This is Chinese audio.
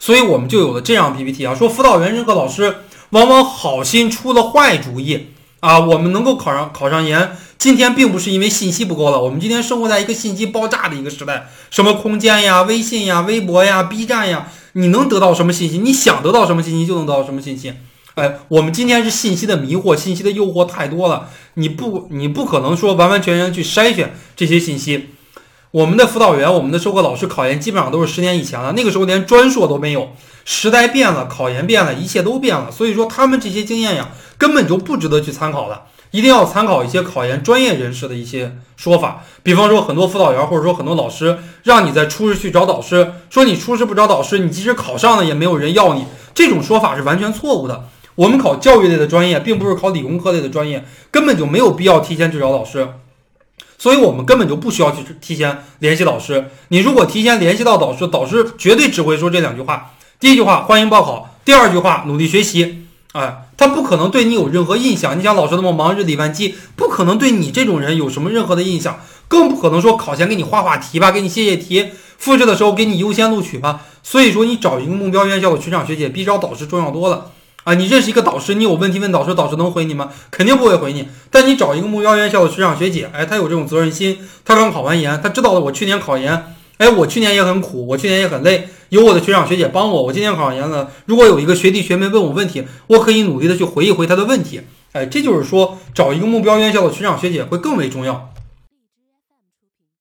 所以我们就有了这样 PPT 啊，说辅导员任课老师往往好心出了坏主意啊。我们能够考上考上研，今天并不是因为信息不够了，我们今天生活在一个信息爆炸的一个时代，什么空间呀、微信呀、微博呀、B 站呀，你能得到什么信息？你想得到什么信息就能得到什么信息。哎，我们今天是信息的迷惑，信息的诱惑太多了，你不你不可能说完完全全去筛选这些信息。我们的辅导员，我们的授课老师考研基本上都是十年以前了，那个时候连专硕都没有，时代变了，考研变了，一切都变了。所以说他们这些经验呀，根本就不值得去参考的，一定要参考一些考研专业人士的一些说法。比方说，很多辅导员或者说很多老师让你在初试去找导师，说你初试不找导师，你即使考上了也没有人要你，这种说法是完全错误的。我们考教育类的专业，并不是考理工科类的专业，根本就没有必要提前去找老师。所以我们根本就不需要去提前联系老师。你如果提前联系到导师，导师绝对只会说这两句话：第一句话欢迎报考，第二句话努力学习。哎，他不可能对你有任何印象。你想老师那么忙，日理万机，不可能对你这种人有什么任何的印象，更不可能说考前给你画画题吧，给你写写题，复试的时候给你优先录取吧。所以说，你找一个目标院校的学长学姐，比找导师重要多了。啊，你认识一个导师，你有问题问导师，导师能回你吗？肯定不会回你。但你找一个目标院校的学长学姐，哎，他有这种责任心，他刚考完研，他知道了我去年考研，哎，我去年也很苦，我去年也很累，有我的学长学姐帮我，我今年考上研了。如果有一个学弟学妹问我问题，我可以努力的去回一回他的问题。哎，这就是说找一个目标院校的学长学姐会更为重要。